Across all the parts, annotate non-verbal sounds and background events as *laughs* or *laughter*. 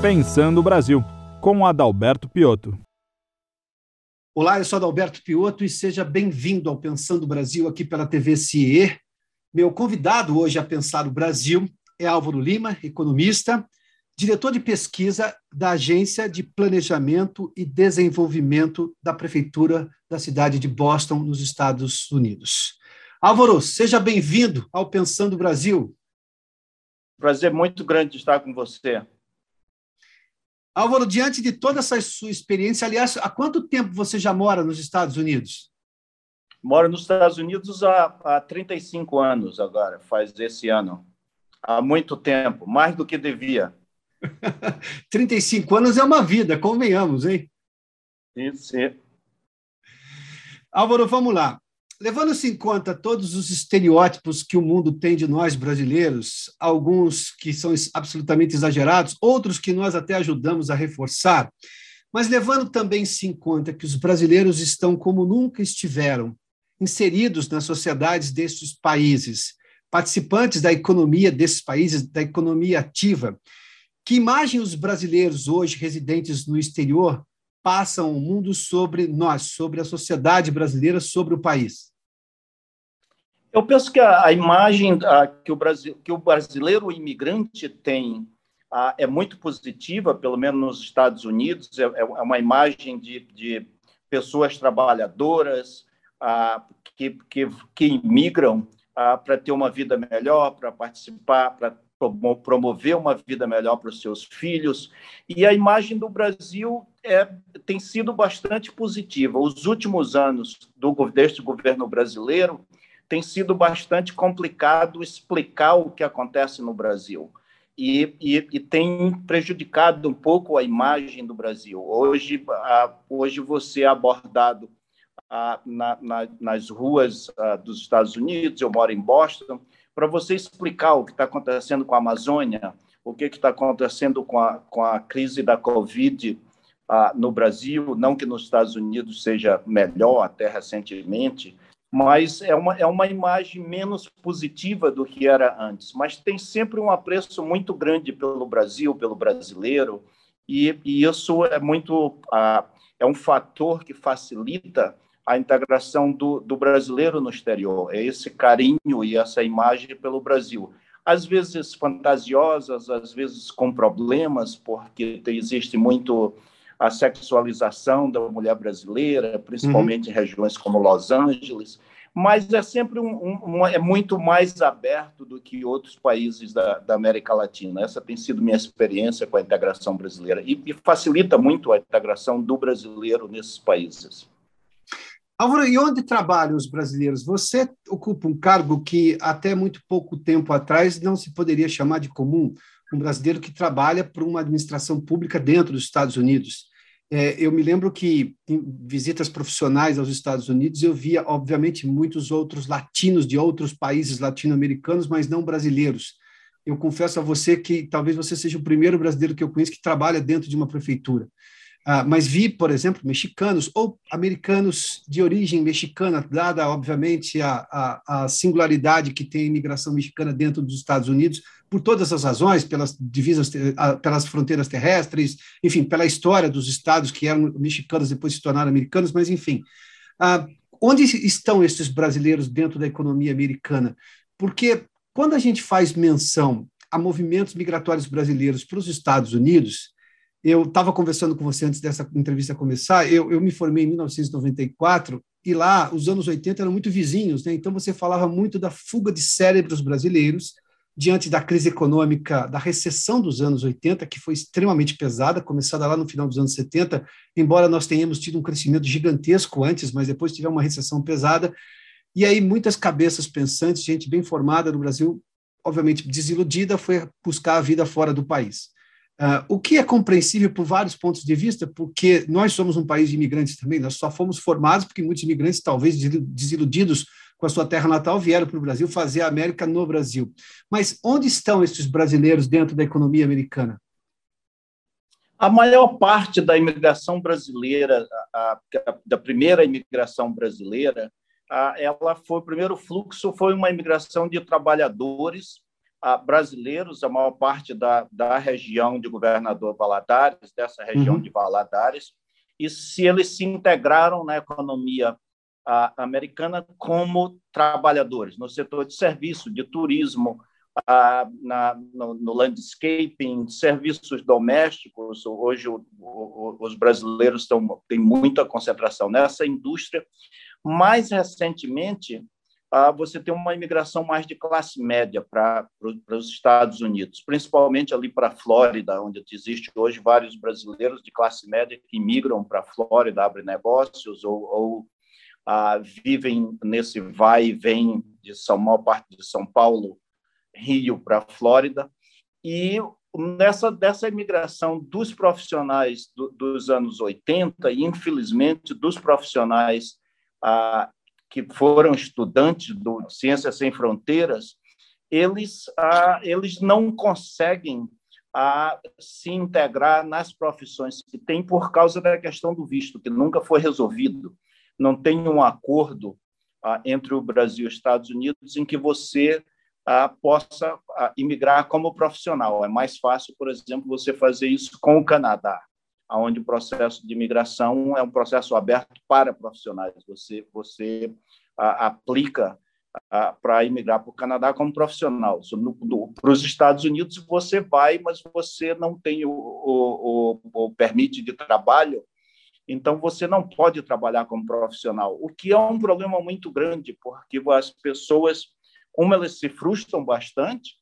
Pensando o Brasil, com Adalberto Piotto. Olá, eu sou Adalberto Piotto e seja bem-vindo ao Pensando o Brasil aqui pela TV CIE. Meu convidado hoje a pensar o Brasil é Álvaro Lima, economista, diretor de pesquisa da Agência de Planejamento e Desenvolvimento da Prefeitura da cidade de Boston, nos Estados Unidos. Álvaro, seja bem-vindo ao Pensando o Brasil. Prazer muito grande estar com você. Álvaro, diante de toda essa sua experiência, aliás, há quanto tempo você já mora nos Estados Unidos? Moro nos Estados Unidos há, há 35 anos agora, faz esse ano. Há muito tempo, mais do que devia. *laughs* 35 anos é uma vida, convenhamos, hein? Sim, sim. Álvaro, vamos lá. Levando-se em conta todos os estereótipos que o mundo tem de nós brasileiros, alguns que são absolutamente exagerados, outros que nós até ajudamos a reforçar, mas levando também-se em conta que os brasileiros estão como nunca estiveram, inseridos nas sociedades destes países, participantes da economia desses países, da economia ativa, que imagem os brasileiros hoje residentes no exterior passam o mundo sobre nós, sobre a sociedade brasileira, sobre o país? Eu penso que a, a imagem a, que, o Brasil, que o brasileiro imigrante tem a, é muito positiva, pelo menos nos Estados Unidos, é, é uma imagem de, de pessoas trabalhadoras que, que, que imigram para ter uma vida melhor, para participar, para promover uma vida melhor para os seus filhos. E a imagem do Brasil é, tem sido bastante positiva. Os últimos anos do, deste governo brasileiro tem sido bastante complicado explicar o que acontece no Brasil. E, e, e, tem prejudicado um pouco a imagem do Brasil. Hoje, a, hoje você é abordado a, na, na, nas ruas a, dos Estados Unidos, eu moro em Boston, para você explicar o que está acontecendo com a Amazônia, o que está acontecendo com a, com a crise da Covid ah, no Brasil, não que nos Estados Unidos seja melhor até recentemente, mas é uma, é uma imagem menos positiva do que era antes. Mas tem sempre um apreço muito grande pelo Brasil, pelo brasileiro, e, e isso é muito ah, é um fator que facilita a integração do, do brasileiro no exterior, é esse carinho e essa imagem pelo Brasil. Às vezes fantasiosas, às vezes com problemas, porque existe muito a sexualização da mulher brasileira, principalmente uhum. em regiões como Los Angeles, mas é sempre um, um, é muito mais aberto do que outros países da, da, América Latina. Essa tem sido minha experiência com a integração brasileira e, e facilita muito a integração do brasileiro nesses países. Álvaro, e onde trabalham os brasileiros? Você ocupa um cargo que até muito pouco tempo atrás não se poderia chamar de comum, um brasileiro que trabalha para uma administração pública dentro dos Estados Unidos. É, eu me lembro que em visitas profissionais aos Estados Unidos eu via, obviamente, muitos outros latinos de outros países latino-americanos, mas não brasileiros. Eu confesso a você que talvez você seja o primeiro brasileiro que eu conheço que trabalha dentro de uma prefeitura. Uh, mas vi, por exemplo, mexicanos ou americanos de origem mexicana, dada, obviamente, a, a, a, singularidade que tem a imigração mexicana dentro dos Estados Unidos, por todas as razões, pelas divisas, pelas fronteiras terrestres, enfim, pela história dos estados que eram mexicanos depois se tornaram americanos, mas, enfim. Uh, onde estão esses brasileiros dentro da economia americana? Porque quando a gente faz menção a movimentos migratórios brasileiros para os Estados Unidos, eu estava conversando com você antes dessa entrevista começar, eu, eu me formei em 1994 e lá os anos 80 eram muito vizinhos, né? então você falava muito da fuga de cérebros brasileiros diante da crise econômica, da recessão dos anos 80, que foi extremamente pesada, começada lá no final dos anos 70, embora nós tenhamos tido um crescimento gigantesco antes, mas depois tivemos uma recessão pesada, e aí muitas cabeças pensantes, gente bem formada no Brasil, obviamente desiludida, foi buscar a vida fora do país. Uh, o que é compreensível por vários pontos de vista, porque nós somos um país de imigrantes também, nós só fomos formados porque muitos imigrantes, talvez desiludidos com a sua terra natal, vieram para o Brasil fazer a América no Brasil. Mas onde estão esses brasileiros dentro da economia americana? A maior parte da imigração brasileira, a, a, da primeira imigração brasileira, a, ela foi o primeiro fluxo foi uma imigração de trabalhadores brasileiros, a maior parte da, da região de Governador Valadares, dessa região uhum. de Valadares, e se eles se integraram na economia americana como trabalhadores, no setor de serviço, de turismo, na, no, no, landscaping, serviços domésticos. Hoje o, o, os brasileiros estão, têm muita concentração nessa indústria. Mais recentemente, você tem uma imigração mais de classe média para os Estados Unidos, principalmente ali para a Flórida, onde existe hoje vários brasileiros de classe média que migram para a Flórida, abrem negócios ou, ou vivem nesse vai e vem de São maior parte de São Paulo, Rio para a Flórida. E nessa dessa imigração dos profissionais do, dos anos 80 e infelizmente dos profissionais que foram estudantes do Ciências Sem Fronteiras, eles, ah, eles não conseguem ah, se integrar nas profissões que têm por causa da questão do visto, que nunca foi resolvido. Não tem um acordo ah, entre o Brasil e os Estados Unidos em que você ah, possa ah, imigrar como profissional. É mais fácil, por exemplo, você fazer isso com o Canadá onde o processo de imigração é um processo aberto para profissionais. Você, você a, aplica para imigrar para o Canadá como profissional. Para os Estados Unidos, você vai, mas você não tem o, o, o, permite de trabalho, então você não pode trabalhar como profissional, o que é um problema muito grande, porque as pessoas, uma, elas se frustram bastante,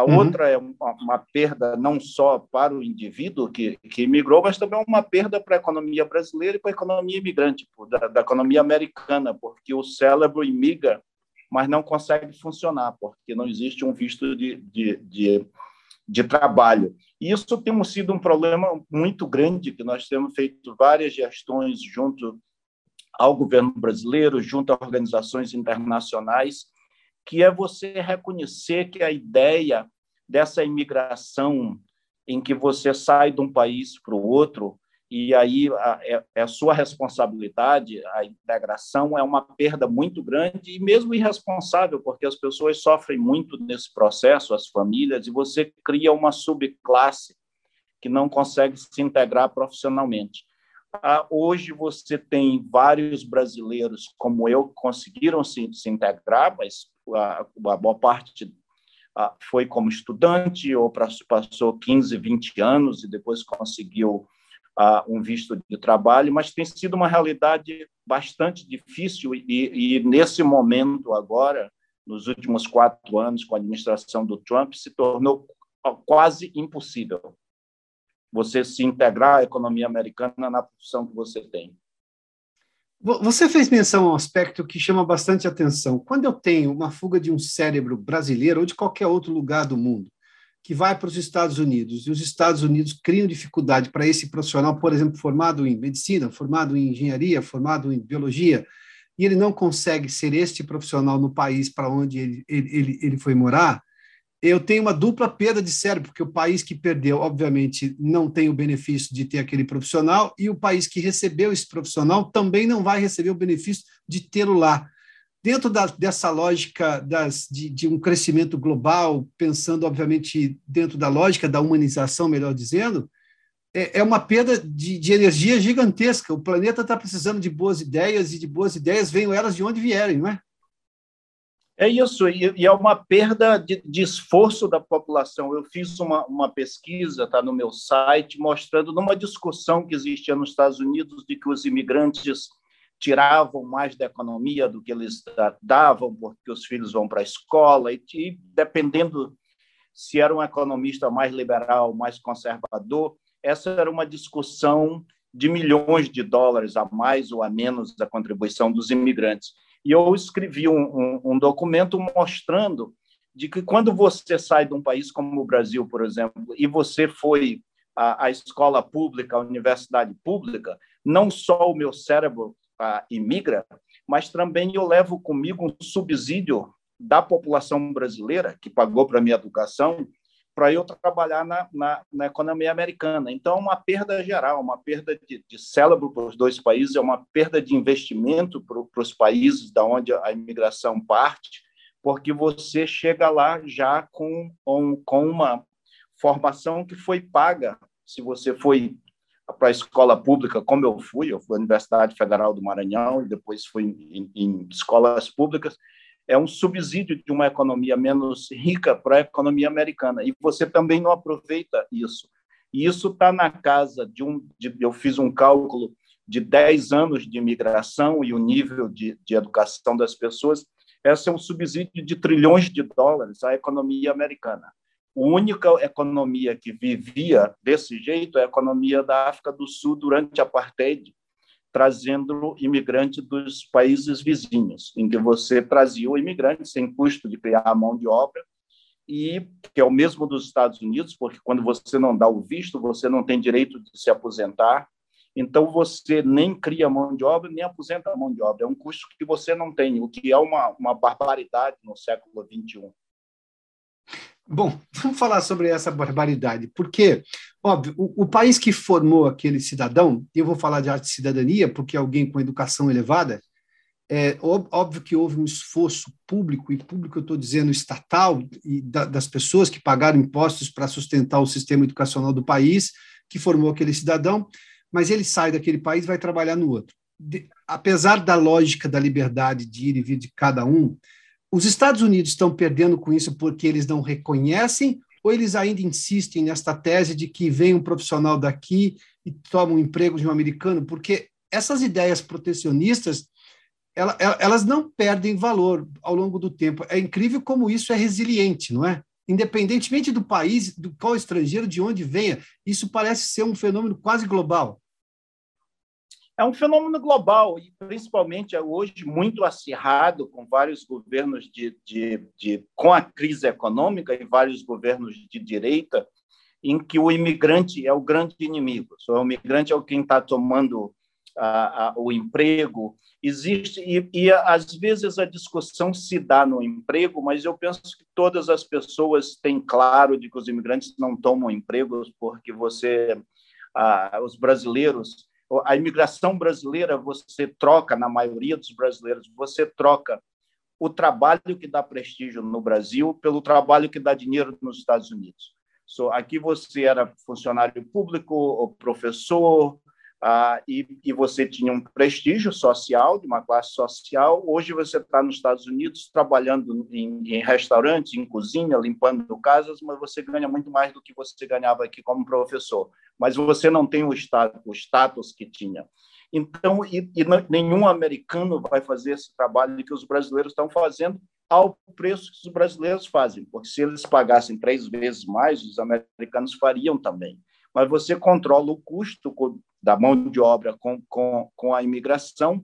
a uhum. outra é uma, uma, perda não só para o indivíduo que, que imigrou, mas também uma perda para a economia brasileira e para a economia imigrante, da, da economia americana, porque o cérebro imigra, mas não consegue funcionar, porque não existe um visto de, de, de, de trabalho. E isso tem sido um problema muito grande, que nós temos feito várias gestões junto ao governo brasileiro, junto a organizações internacionais, que é você reconhecer que a ideia dessa imigração em que você sai de um país para o outro e aí é, é sua responsabilidade, a integração é uma perda muito grande e mesmo irresponsável, porque as pessoas sofrem muito nesse processo, as famílias, e você cria uma subclasse que não consegue se integrar profissionalmente. Ah, hoje você tem vários brasileiros como eu que conseguiram se, se integrar, mas a, a boa parte a, foi como estudante ou passou 15, 20 anos e depois conseguiu a, um visto de trabalho, mas tem sido uma realidade bastante difícil e, e nesse momento agora, nos últimos quatro anos com a administração do Trump, se tornou quase impossível você se integrar à economia americana na função que você tem. Você fez menção a um aspecto que chama bastante atenção. Quando eu tenho uma fuga de um cérebro brasileiro ou de qualquer outro lugar do mundo que vai para os Estados Unidos e os Estados Unidos criam dificuldade para esse profissional, por exemplo, formado em medicina, formado em engenharia, formado em biologia, e ele não consegue ser este profissional no país para onde ele, ele, ele foi morar, eu tenho uma dupla perda de cérebro, porque o país que perdeu, obviamente, não tem o benefício de ter aquele profissional, e o país que recebeu esse profissional também não vai receber o benefício de tê-lo lá. Dentro da, dessa lógica das, de, de, um crescimento global, pensando, obviamente, dentro da lógica da humanização, melhor dizendo, é, é uma perda de, de energia gigantesca. O planeta está precisando de boas ideias, e de boas ideias venham elas de onde vierem, não é? É isso, e, é uma perda de, de, esforço da população. Eu fiz uma, uma pesquisa, está no meu site, mostrando numa discussão que existia nos Estados Unidos de que os imigrantes tiravam mais da economia do que eles davam, porque os filhos vão para a escola, e, e dependendo se era um economista mais liberal, mais conservador, essa era uma discussão de milhões de dólares a mais ou a menos da contribuição dos imigrantes. E eu escrevi um, um, um documento mostrando de que quando você sai de um país como o Brasil, por exemplo, e você foi à, à escola pública, à universidade pública, não só o meu cérebro ah, imigra, mas também eu levo comigo um subsídio da população brasileira que pagou para minha educação para eu trabalhar na, na, na, economia americana. Então, uma perda geral, uma perda de, de cérebro para os dois países, é uma perda de investimento para, os países da onde a imigração parte, porque você chega lá já com, com, com uma formação que foi paga. Se você foi para a escola pública, como eu fui, eu fui à Universidade Federal do Maranhão e depois fui em, em escolas públicas, é um subsídio de uma economia menos rica para a economia americana. E você também não aproveita isso. E isso está na casa de um. De, eu fiz um cálculo de 10 anos de imigração e o nível de, de educação das pessoas. Esse é um subsídio de trilhões de dólares à economia americana. A única economia que vivia desse jeito é a economia da África do Sul durante a apartheid, trazendo imigrante dos países vizinhos, em que você trazia o imigrante sem custo de criar a mão de obra, e que é o mesmo dos Estados Unidos, porque quando você não dá o visto, você não tem direito de se aposentar, então você nem cria mão de obra, nem aposenta a mão de obra, é um custo que você não tem, o que é uma, uma barbaridade no século XXI. Bom, *laughs* vamos falar sobre essa barbaridade, porque, óbvio, o, o, país que formou aquele cidadão, e eu vou falar de arte de cidadania, porque alguém com educação elevada, é óbvio que houve um esforço público, e público eu estou dizendo estatal, e da, das pessoas que pagaram impostos para sustentar o sistema educacional do país, que formou aquele cidadão, mas ele sai daquele país e vai trabalhar no outro. De, apesar da lógica da liberdade de ir e vir de cada um, os Estados Unidos estão perdendo com isso porque eles não reconhecem ou eles ainda insistem nesta tese de que vem um profissional daqui e toma um emprego de um americano? Porque essas ideias protecionistas elas não perdem valor ao longo do tempo. É incrível como isso é resiliente, não é? Independentemente do país, do qual estrangeiro, de onde venha, isso parece ser um fenômeno quase global é um fenômeno global e principalmente é hoje muito acirrado com vários governos de, de, de, com a crise econômica e vários governos de direita em que o imigrante é o grande inimigo. O imigrante é quem está tomando a, a, o emprego. Existe e, e às vezes a discussão se dá no emprego, mas eu penso que todas as pessoas têm claro de que os imigrantes não tomam empregos porque você, ah, os brasileiros a imigração brasileira, você troca, na maioria dos brasileiros, você troca o trabalho que dá prestígio no Brasil pelo trabalho que dá dinheiro nos Estados Unidos. So, aqui você era funcionário público, ou professor, ah, e, e, você tinha um prestígio social, de uma classe social. Hoje você está nos Estados Unidos trabalhando em, em restaurantes, em cozinha, limpando casas, mas você ganha muito mais do que você ganhava aqui como professor. Mas você não tem o status, o status que tinha. Então, e, e nenhum americano vai fazer esse trabalho que os brasileiros estão fazendo ao preço que os brasileiros fazem, porque se eles pagassem três vezes mais, os americanos fariam também mas você controla o custo da mão de obra com, com, com a imigração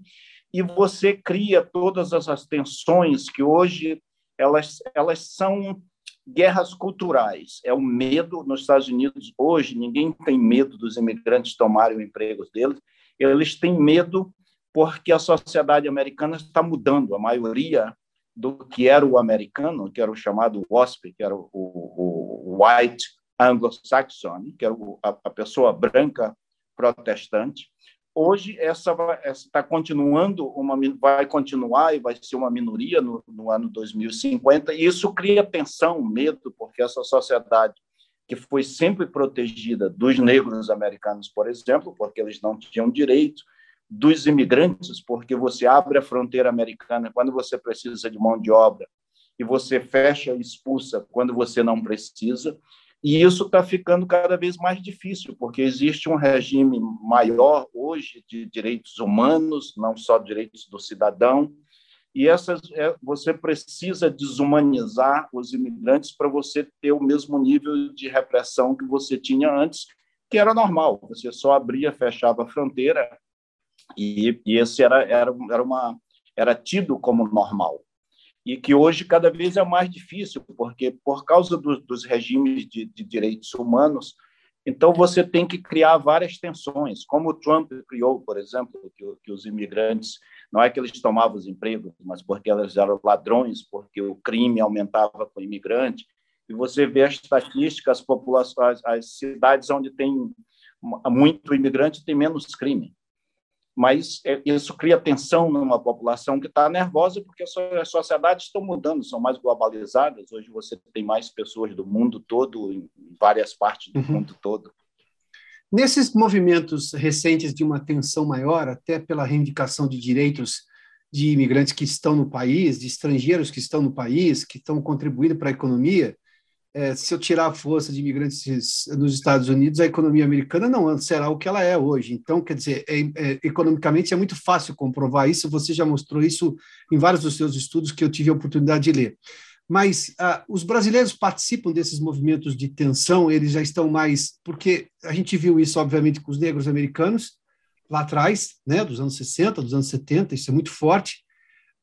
e você cria todas essas tensões que hoje elas, elas são guerras culturais. É o medo nos Estados Unidos hoje, ninguém tem medo dos imigrantes tomarem o emprego deles, eles têm medo porque a sociedade americana está mudando. A maioria do que era o americano, que era o chamado WASP, que era o, o, o White anglo-saxon, que é a, pessoa branca protestante. Hoje essa está continuando uma vai continuar e vai ser uma minoria no, no ano 2050 e isso cria tensão, medo, porque essa sociedade que foi sempre protegida dos negros americanos, por exemplo, porque eles não tinham direito, dos imigrantes, porque você abre a fronteira americana quando você precisa de mão de obra e você fecha e expulsa quando você não precisa. E isso está ficando cada vez mais difícil, porque existe um regime maior hoje de direitos humanos, não só direitos do cidadão, e essas, é, você precisa desumanizar os imigrantes para você ter o mesmo nível de repressão que você tinha antes, que era normal. Você só abria, fechava a fronteira, e, e esse era, era, era, uma, era tido como normal e que hoje cada vez é mais difícil, porque por causa do, dos regimes de, de, direitos humanos, então você tem que criar várias tensões, como o Trump criou, por exemplo, que, que os imigrantes, não é que eles tomavam os empregos, mas porque eles eram ladrões, porque o crime aumentava com o imigrante, e você vê as estatísticas, as populações, as cidades onde tem muito imigrante tem menos crime. Mas é, isso cria tensão numa população que está nervosa, porque as sociedades estão mudando, são mais globalizadas. Hoje você tem mais pessoas do mundo todo, em várias partes do uhum. mundo todo. Nesses movimentos recentes de uma tensão maior, até pela reivindicação de direitos de imigrantes que estão no país, de estrangeiros que estão no país, que estão contribuindo para a economia, é, se eu tirar a força de imigrantes nos Estados Unidos, a economia americana não será o que ela é hoje. Então, quer dizer, é, é, economicamente é muito fácil comprovar isso, você já mostrou isso em vários dos seus estudos que eu tive a oportunidade de ler. Mas ah, os brasileiros participam desses movimentos de tensão, eles já estão mais. Porque a gente viu isso, obviamente, com os negros americanos, lá atrás, né, dos anos 60, dos anos 70, isso é muito forte.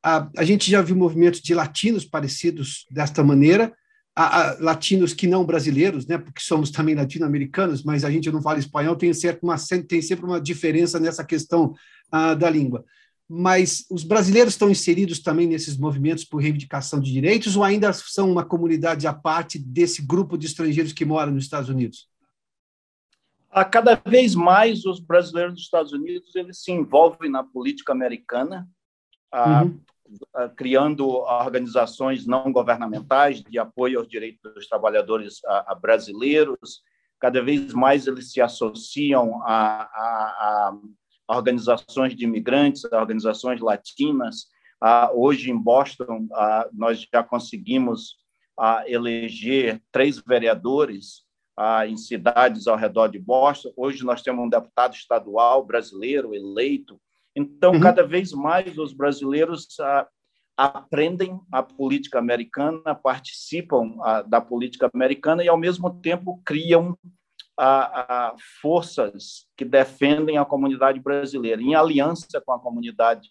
Ah, a gente já viu movimentos de latinos parecidos desta maneira a, a, latinos que não brasileiros, né, porque somos também latino-americanos, mas a gente não fala espanhol, tem, certo uma, tem sempre uma diferença nessa questão ah, da língua. Mas os brasileiros estão inseridos também nesses movimentos por reivindicação de direitos ou ainda são uma comunidade à parte desse grupo de estrangeiros que moram nos Estados Unidos? A cada vez mais os brasileiros dos Estados Unidos eles se envolvem na política americana, ah, uhum. Criando organizações não governamentais de apoio aos direitos dos trabalhadores brasileiros. Cada vez mais eles se associam a, a, a organizações de imigrantes, a organizações latinas. hoje, em Boston, nós já conseguimos eleger três vereadores em cidades ao redor de Boston. Hoje, nós temos um deputado estadual brasileiro eleito então, uhum. cada vez mais os brasileiros ah, aprendem a política americana, participam ah, da política americana e, ao mesmo tempo, criam ah, forças que defendem a comunidade brasileira, em aliança com a comunidade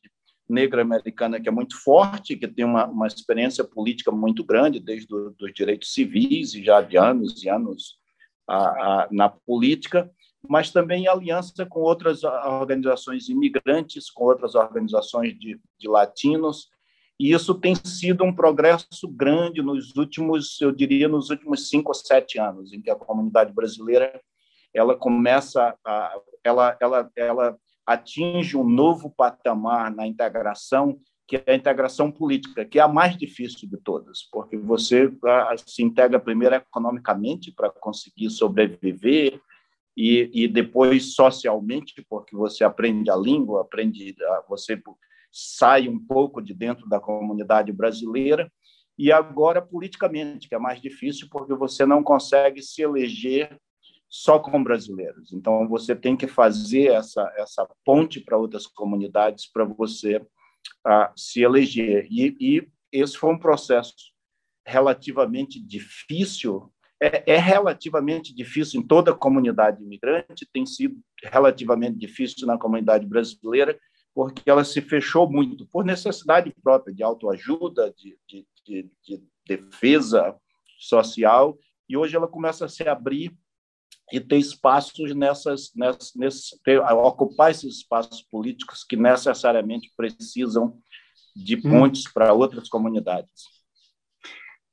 negra americana, que é muito forte, que tem uma, uma experiência política muito grande, desde os direitos civis e já de anos e anos na política mas também em aliança com outras organizações imigrantes, com outras organizações de, de latinos, e isso tem sido um progresso grande nos últimos, eu diria, nos últimos cinco ou sete anos, em que a comunidade brasileira ela começa a, ela, ela, ela atinge um novo patamar na integração, que é a integração política, que é a mais difícil de todas, porque você se integra primeiro economicamente para conseguir sobreviver, e, e depois socialmente, porque você aprende a língua, aprende, você sai um pouco de dentro da comunidade brasileira, e agora politicamente, que é mais difícil, porque você não consegue se eleger só com brasileiros. Então, você tem que fazer essa, essa ponte para outras comunidades para você uh, se eleger. E, e esse foi um processo relativamente difícil é, é, relativamente difícil em toda a comunidade imigrante, tem sido relativamente difícil na comunidade brasileira, porque ela se fechou muito por necessidade própria de autoajuda, de, de, de, de defesa social, e hoje ela começa a se abrir e ter espaços nessas, nessas, nessas ter, ocupar esses espaços políticos que necessariamente precisam de hum. pontes hum. para outras comunidades.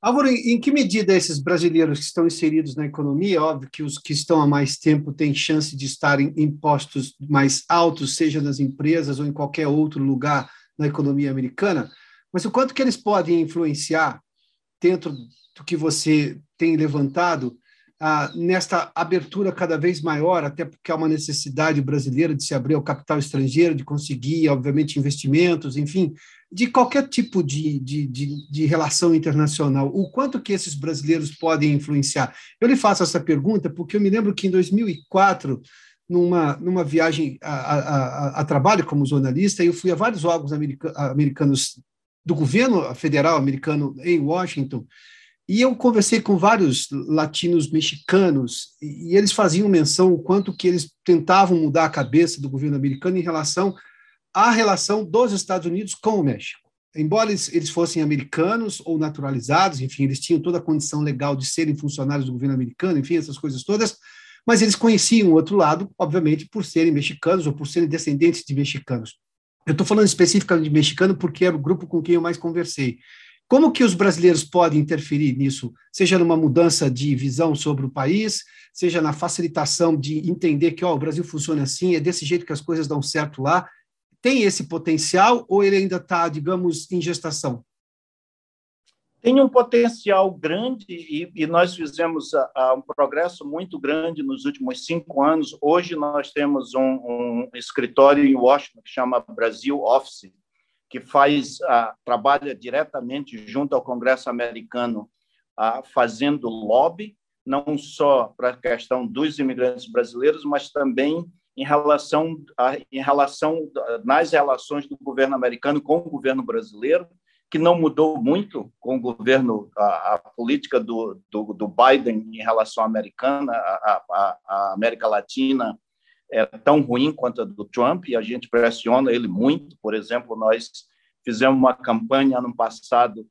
Álvaro, em que medida esses brasileiros que estão inseridos na economia, óbvio que os que estão há mais tempo têm chance de estarem em postos mais altos, seja nas empresas ou em qualquer outro lugar na economia americana, mas o quanto que eles podem influenciar dentro do que você tem levantado ah, nesta abertura cada vez maior, até porque há uma necessidade brasileira de se abrir ao capital estrangeiro, de conseguir, obviamente, investimentos, enfim, de qualquer tipo de, de, de, de, relação internacional, o quanto que esses brasileiros podem influenciar? Eu lhe faço essa pergunta porque eu me lembro que em 2004, numa, numa viagem a, a, a, a trabalho como jornalista, eu fui a vários órgãos america, americanos do governo federal americano em Washington, e eu conversei com vários latinos mexicanos, e, eles faziam menção o quanto que eles tentavam mudar a cabeça do governo americano em relação a relação dos Estados Unidos com o México. Embora eles, eles fossem americanos ou naturalizados, enfim, eles tinham toda a condição legal de serem funcionários do governo americano, enfim, essas coisas todas, mas eles conheciam o outro lado, obviamente, por serem mexicanos ou por serem descendentes de mexicanos. Eu estou falando especificamente de mexicano porque era o grupo com quem eu mais conversei. Como que os brasileiros podem interferir nisso, seja numa mudança de visão sobre o país, seja na facilitação de entender que ó, o Brasil funciona assim, é desse jeito que as coisas dão certo lá, tem esse potencial ou ele ainda está, digamos, em gestação? Tem um potencial grande e, e nós fizemos a, a, um progresso muito grande nos últimos cinco anos. Hoje nós temos um, um escritório em Washington que chama Brasil Office, que faz a, trabalha diretamente junto ao Congresso americano, fazendo lobby não só para a questão dos imigrantes brasileiros, mas também em relação, a, em relação nas relações do governo americano com o governo brasileiro, que não mudou muito com o governo, a, a política do, do, do, Biden em relação à americana, a, América Latina é tão ruim quanto a do Trump e a gente pressiona ele muito. Por exemplo, nós fizemos uma campanha ano passado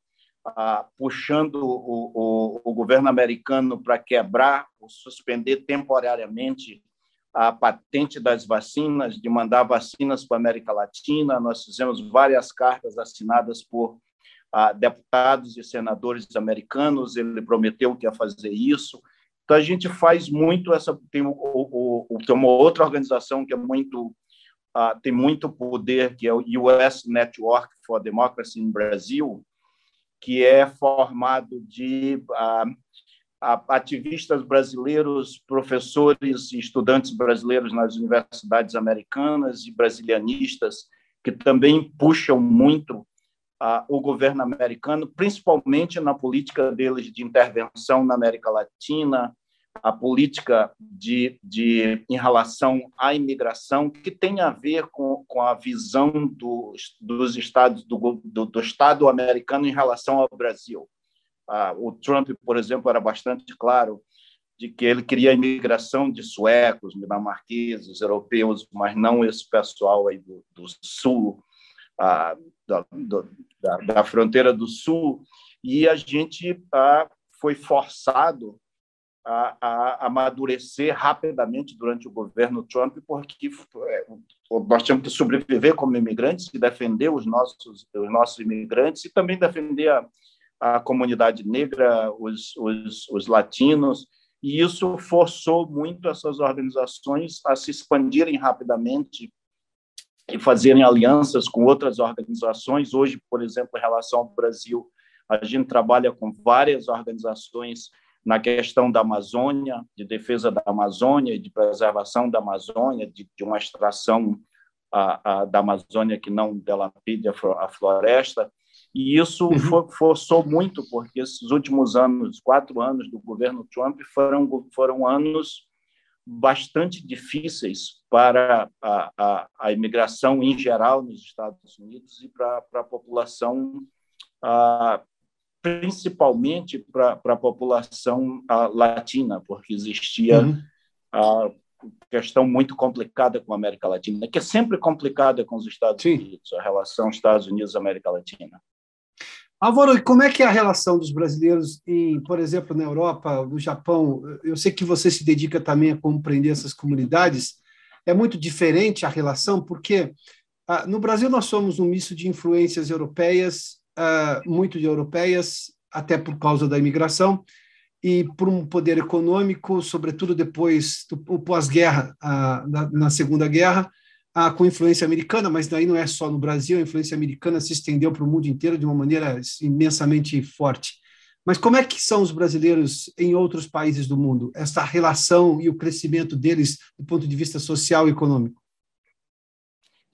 ah, puxando o, o, o, governo americano para quebrar ou suspender temporariamente a patente das vacinas, de mandar vacinas para a América Latina. Nós fizemos várias cartas assinadas por ah, deputados e senadores americanos. Ele prometeu que ia fazer isso. Então a gente faz muito essa tem, o, o, tem uma outra organização que é muito ah, tem muito poder que é o US Network for Democracy in Brasil que é formado de ah, ativistas brasileiros, professores e estudantes brasileiros nas universidades americanas e brasilianistas que também puxam muito ah, o governo americano, principalmente na política deles de intervenção na América Latina, a política de, de em relação à imigração, que tem a ver com, com a visão do, dos estados do, do, do Estado americano em relação ao Brasil. Ah, o Trump, por exemplo, era bastante claro de que ele queria a imigração de suecos, dinamarqueses, europeus, mas não esse pessoal aí do, do sul, ah, da, da, da, fronteira do sul. E a gente ah, foi forçado a, a amadurecer rapidamente durante o governo Trump, porque é, nós tínhamos que sobreviver como imigrantes e defender os nossos, os nossos imigrantes e também defender a, a comunidade negra, os, os, os latinos, e isso forçou muito essas organizações a se expandirem rapidamente e fazerem alianças com outras organizações. Hoje, por exemplo, em relação ao Brasil, a gente trabalha com várias organizações na questão da Amazônia, de defesa da Amazônia, de preservação da Amazônia, de, de uma extração a, a, da Amazônia que não delapide a, floresta. E isso uhum. for, forçou muito, porque esses últimos anos, quatro anos do governo Trump, foram, foram anos bastante difíceis para a, a, a imigração em geral nos Estados Unidos e para, para a população ah, principalmente para a população latina, porque existia uhum. a questão muito complicada com a América Latina, que é sempre complicada com os Estados Sim. Unidos, a relação Estados Unidos-América Latina. Álvaro, e como é que é a relação dos brasileiros, em, por exemplo, na Europa, no Japão? Eu sei que você se dedica também a compreender essas comunidades. É muito diferente a relação, porque ah, no Brasil nós somos um misto de influências europeias uh, muito de europeias, até por causa da imigração, e por um poder econômico, sobretudo depois do pós-guerra, uh, na, na, Segunda Guerra, uh, com influência americana, mas daí não é só no Brasil, a influência americana se estendeu para o mundo inteiro de uma maneira imensamente forte. Mas como é que são os brasileiros em outros países do mundo? Essa relação e o crescimento deles do ponto de vista social e econômico?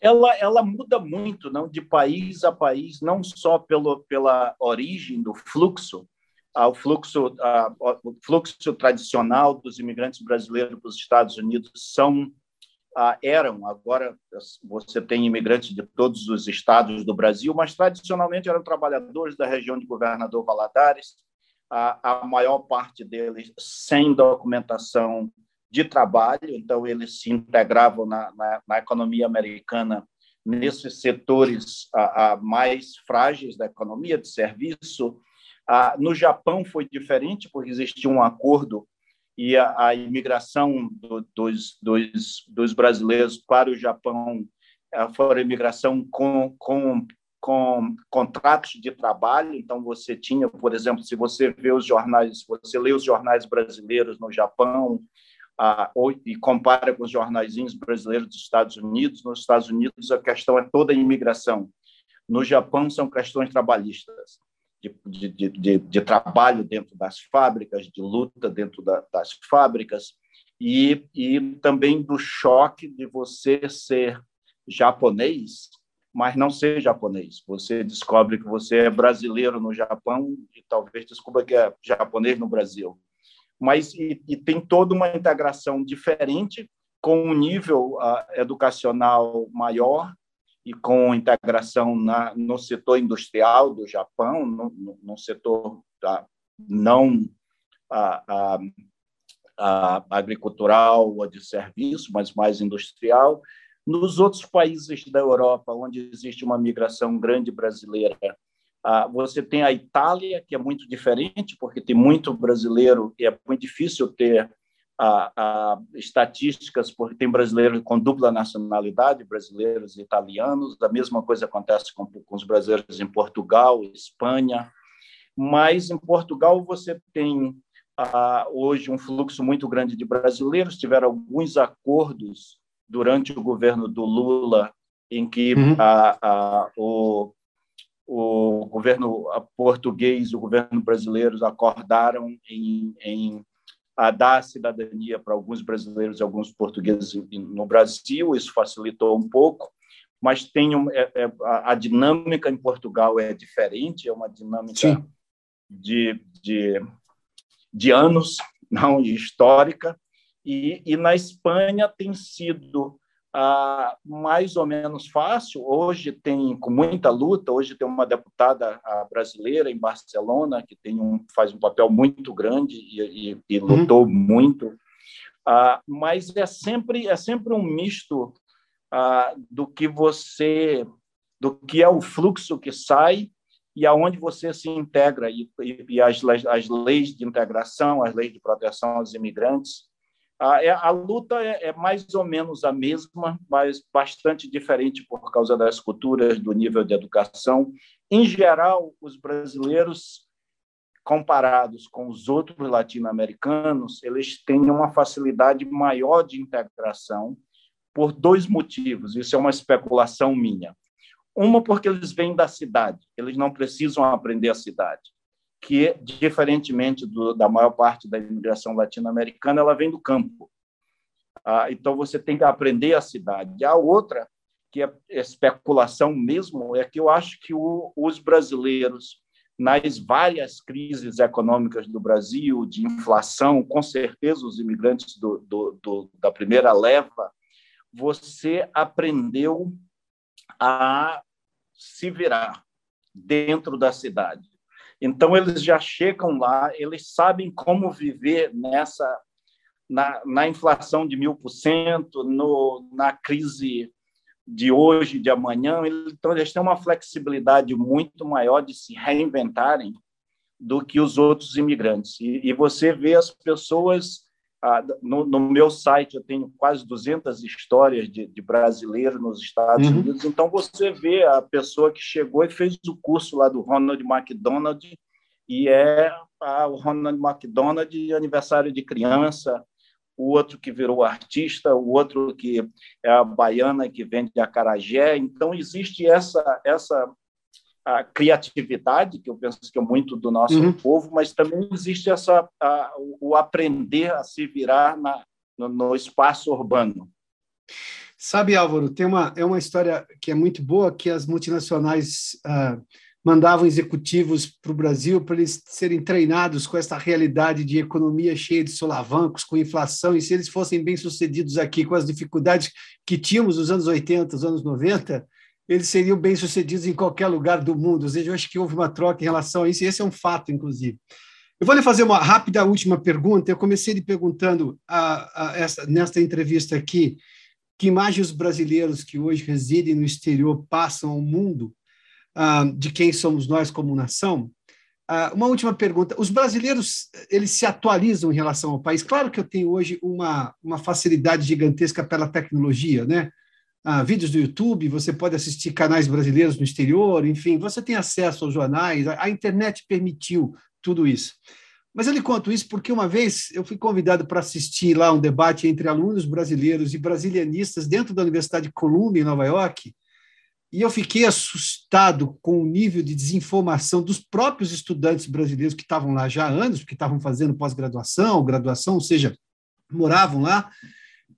Ela, ela muda muito não de país a país, não só pelo, pela origem do fluxo, ah, o fluxo, ah, o fluxo tradicional dos imigrantes brasileiros para os Estados Unidos são eram agora você tem imigrantes de todos os estados do Brasil, mas tradicionalmente eram trabalhadores da região de Governador Valadares, a, a maior parte deles sem documentação de trabalho, então eles se integravam na, na, na economia americana nesses setores a, a mais frágeis da economia de serviço. no Japão foi diferente, porque existia um acordo e a, a imigração do, dos, dos, dos, brasileiros para o Japão foi a imigração com, com, com contratos de trabalho. Então, você tinha, por exemplo, se você vê os jornais, se você lê os jornais brasileiros no Japão, ah, e compara com os jornaizinhos brasileiros dos Estados Unidos. Nos Estados Unidos, a questão é toda a imigração. No Japão, são questões trabalhistas, de, de, de, de trabalho dentro das fábricas, de luta dentro da, das fábricas, e, e também do choque de você ser japonês, mas não ser japonês. Você descobre que você é brasileiro no Japão e talvez descubra que é japonês no Brasil mas e, e tem toda uma integração diferente com um nível uh, educacional maior e com integração na, no setor industrial do Japão, no, no, no setor uh, não uh, agricultural ou de serviço, mas mais industrial. Nos outros países da Europa, onde existe uma migração grande brasileira, você tem a Itália, que é muito diferente, porque tem muito brasileiro e é muito difícil ter ah, ah, estatísticas, porque tem brasileiros com dupla nacionalidade, brasileiros e italianos. A mesma coisa acontece com, com os brasileiros em Portugal, Espanha. Mas em Portugal você tem hoje um fluxo muito grande de brasileiros. Tiveram alguns acordos durante o governo do Lula em que uhum. o o governo português e o governo brasileiro acordaram em, em a dar cidadania para alguns brasileiros e alguns portugueses no Brasil. Isso facilitou um pouco, mas tem um, é, é, a, dinâmica em Portugal é diferente, é uma dinâmica de, de, de anos, não histórica. E, e na Espanha tem sido ah, mais ou menos fácil. Hoje tem, com muita luta, hoje tem uma deputada brasileira em Barcelona que tem um, faz um papel muito grande e, e, e uhum. lutou uhum. muito. Ah, mas é sempre, é sempre um misto ah, do que você, do que é o fluxo que sai e aonde você se integra e, e as, as leis de integração, as leis de proteção aos imigrantes, a, é, a luta é, é, mais ou menos a mesma, mas bastante diferente por causa das culturas, do nível de educação. Em geral, os brasileiros, comparados com os outros latino-americanos, eles têm uma facilidade maior de integração por dois motivos. Isso é uma especulação minha. Uma, porque eles vêm da cidade, eles não precisam aprender a cidade que, diferentemente do, da maior parte da imigração latino-americana, ela vem do campo. Ah, então, você tem que aprender a cidade. A outra, que é especulação mesmo, é que eu acho que o, os brasileiros, nas várias crises econômicas do Brasil, de inflação, com certeza os imigrantes do, do, da primeira leva, você aprendeu a se virar dentro da cidade. Então, eles já chegam lá, eles sabem como viver nessa na, na inflação de mil por cento, na crise de hoje, de amanhã. Então, eles têm uma flexibilidade muito maior de se reinventarem do que os outros imigrantes. E, e você vê as pessoas no, no, meu site eu tenho quase 200 histórias de, de brasileiros nos Estados uhum. Unidos. Então você vê a pessoa que chegou e fez o curso lá do Ronald McDonald e é ah, o Ronald McDonald aniversário de criança, o outro que virou artista, o outro que é a baiana que vende acarajé. Então existe essa essa a criatividade, que eu penso que é muito do nosso uhum. povo, mas também existe essa, a, o aprender a se virar na, no, no, espaço urbano. Sabe, Álvaro, tem uma, é uma história que é muito boa, que as multinacionais uh, mandavam executivos para o Brasil para eles serem treinados com essa realidade de economia cheia de solavancos, com inflação, e se eles fossem bem-sucedidos aqui com as dificuldades que tínhamos nos anos 80, nos anos 90, eles seriam bem-sucedidos em qualquer lugar do mundo. Ou seja, eu acho que houve uma troca em relação a isso, e esse é um fato, inclusive. Eu vou lhe fazer uma rápida última pergunta. Eu comecei lhe perguntando a, a essa, nesta entrevista aqui que imagem os brasileiros que hoje residem no exterior passam ao mundo, uh, de quem somos nós como nação. Uh, uma última pergunta: os brasileiros eles se atualizam em relação ao país? Claro que eu tenho hoje uma, uma facilidade gigantesca pela tecnologia, né? Ah, vídeos do YouTube, você pode assistir canais brasileiros no exterior, enfim, você tem acesso aos jornais, a, a internet permitiu tudo isso. Mas eu lhe conto isso porque uma vez eu fui convidado para assistir lá um debate entre alunos brasileiros e brasilianistas dentro da Universidade de Columbia, em Nova York, e eu fiquei assustado com o nível de desinformação dos próprios estudantes brasileiros que estavam lá já há anos, porque estavam fazendo pós-graduação, graduação, ou seja, moravam lá,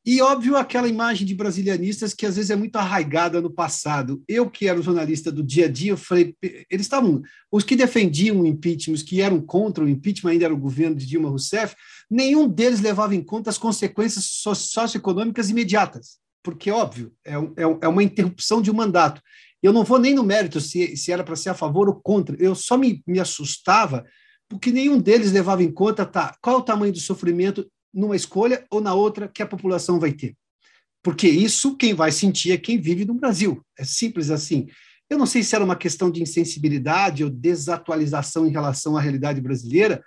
e, óbvio, aquela imagem de brasilianistas que às vezes é muito arraigada no passado. Eu, que era o jornalista do dia a dia, eu falei, eles estavam, os que defendiam o impeachment, os que eram contra o impeachment, ainda era o governo de Dilma Rousseff, nenhum deles levava em conta as consequências socioeconômicas imediatas, porque, óbvio, é, é, é uma interrupção de um mandato. Eu não vou nem no mérito se, se era para ser a favor ou contra, eu só me, me assustava porque nenhum deles levava em conta tá, qual é o tamanho do sofrimento numa escolha ou na outra que a população vai ter. Porque isso quem vai sentir é quem vive no Brasil. É simples assim. Eu não sei se era uma questão de insensibilidade ou desatualização em relação à realidade brasileira,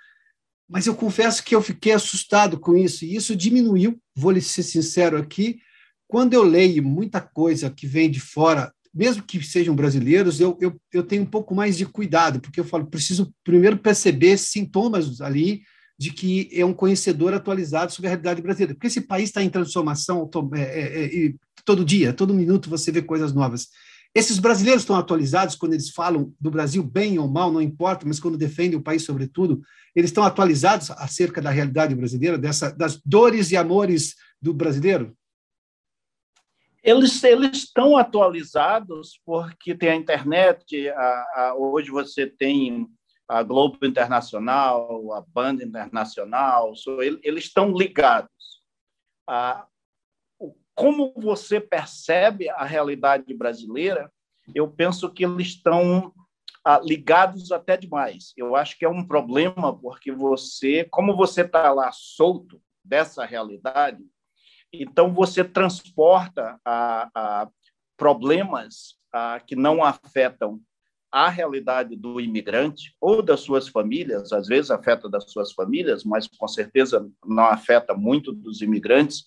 mas eu confesso que eu fiquei assustado com isso, e isso diminuiu, vou lhe ser sincero aqui, quando eu leio muita coisa que vem de fora, mesmo que sejam brasileiros, eu, eu, eu tenho um pouco mais de cuidado, porque eu falo, preciso primeiro perceber sintomas ali, de que é um conhecedor atualizado sobre a realidade brasileira. Porque esse país está em transformação é, é, é, todo dia, todo minuto você vê coisas novas. Esses brasileiros estão atualizados quando eles falam do Brasil bem ou mal, não importa, mas quando defendem o país, sobretudo, eles estão atualizados acerca da realidade brasileira, dessa, das dores e amores do brasileiro? Eles, eles estão atualizados porque tem a internet, a, a, hoje você tem a Globo Internacional, a Banda Internacional, eles estão ligados. Como você percebe a realidade brasileira, eu penso que eles estão ligados até demais. Eu acho que é um problema porque você, como você está lá solto dessa realidade, então você transporta a, a problemas que não afetam a realidade do imigrante ou das suas famílias, às vezes afeta das suas famílias, mas com certeza não afeta muito dos imigrantes.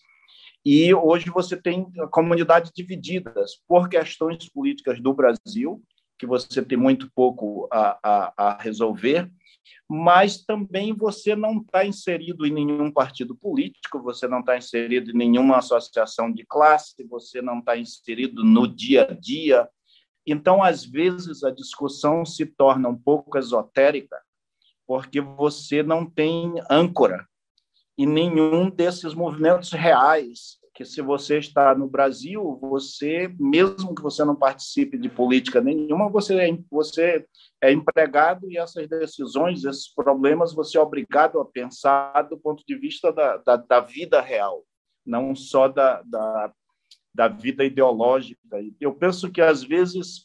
E hoje você tem comunidades divididas por questões políticas do Brasil, que você tem muito pouco a, a, a resolver, mas também você não está inserido em nenhum partido político, você não está inserido em nenhuma associação de classe, você não está inserido no dia a dia então, às vezes, a discussão se torna um pouco esotérica, porque você não tem âncora em nenhum desses movimentos reais, que se você está no Brasil, você, mesmo que você não participe de política nenhuma, você é, você é empregado e essas decisões, esses problemas, você é obrigado a pensar do ponto de vista da, da, da vida real, não só da, da, da vida ideológica. Eu penso que, às vezes,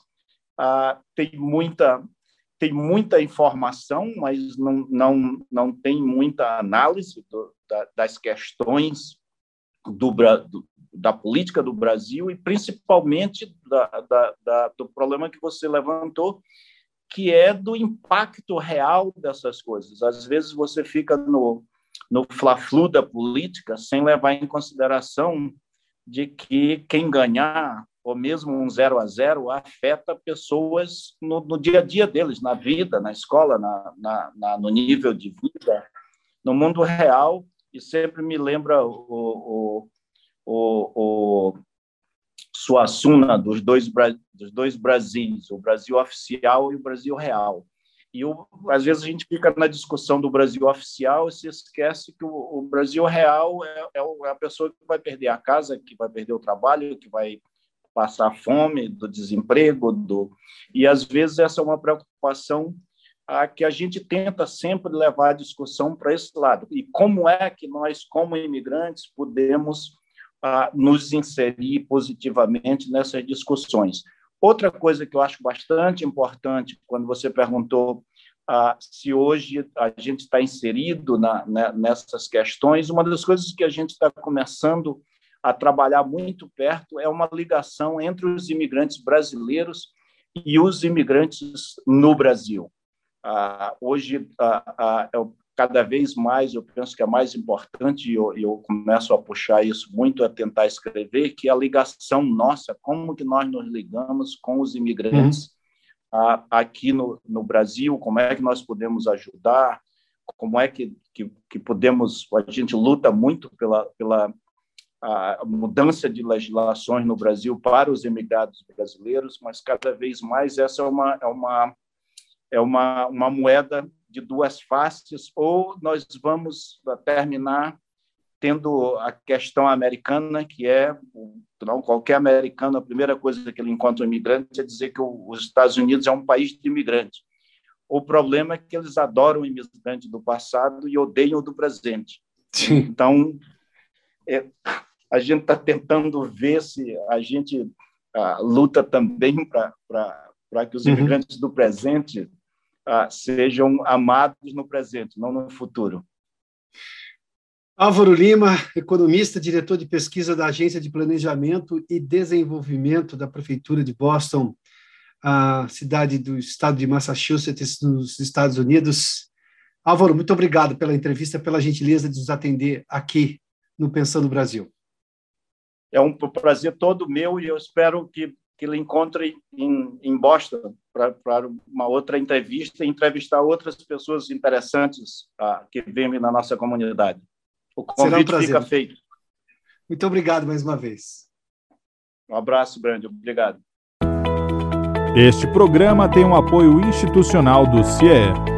ah, tem muita tem muita informação, mas não, não, não tem muita análise do, da, das questões do, do, da política do Brasil e principalmente da, da, da, do problema que você levantou, que é do impacto real dessas coisas. Às vezes você fica no, no fla-flu da política sem levar em consideração de que quem ganhar, ou mesmo um zero a zero, afeta pessoas no, no dia a dia deles, na vida, na escola, na, na, na, no nível de vida, no mundo real, e sempre me lembra o, o, o, o Suassuna dos dois, dos dois Brasis, o Brasil oficial e o Brasil real. E às vezes a gente fica na discussão do Brasil oficial e se esquece que o, o Brasil real é, é, é, a pessoa que vai perder a casa, que vai perder o trabalho, que vai passar fome, do desemprego, do e às vezes essa é uma preocupação a que a gente tenta sempre levar a discussão para esse lado. E como é que nós, como imigrantes, podemos ah, nos inserir positivamente nessas discussões? Outra coisa que eu acho bastante importante, quando você perguntou ah, se hoje a gente está inserido na, né, nessas questões, uma das coisas que a gente está começando a trabalhar muito perto é uma ligação entre os imigrantes brasileiros e os imigrantes no Brasil. Ah, hoje, ah, ah, eu, cada vez mais, eu penso que é mais importante, e eu, eu, começo a puxar isso muito, a tentar escrever, que é a ligação nossa, como que nós nos ligamos com os imigrantes uhum. aqui no, no Brasil, como é que nós podemos ajudar, como é que, que, que, podemos, a gente luta muito pela, pela a mudança de legislações no Brasil para os imigrados brasileiros, mas cada vez mais essa é uma, é uma, é uma, uma moeda de duas faces, ou nós vamos terminar tendo a questão americana, que é, não, qualquer americano, a primeira coisa que ele encontra um imigrante é dizer que os Estados Unidos é um país de imigrantes. O problema é que eles adoram o imigrante do passado e odeiam o do presente. Sim. Então, é, a gente está tentando ver se a gente a, luta também para que os uhum. imigrantes uhum. do presente a, sejam amados no presente, não no futuro. Álvaro Lima, economista, diretor de pesquisa da Agência de Planejamento e Desenvolvimento da Prefeitura de Boston, a cidade do estado de Massachusetts, nos Estados Unidos. Álvaro, muito obrigado pela entrevista, pela gentileza de nos atender aqui no Pensando Brasil. É um prazer todo meu e eu espero que, que ele encontre em, em Boston para uma outra entrevista e entrevistar outras pessoas interessantes ah, que vivem na nossa comunidade. O convite um fica feito. Muito obrigado mais uma vez. Um abraço, grande. Obrigado. Este programa tem um apoio institucional do CIE.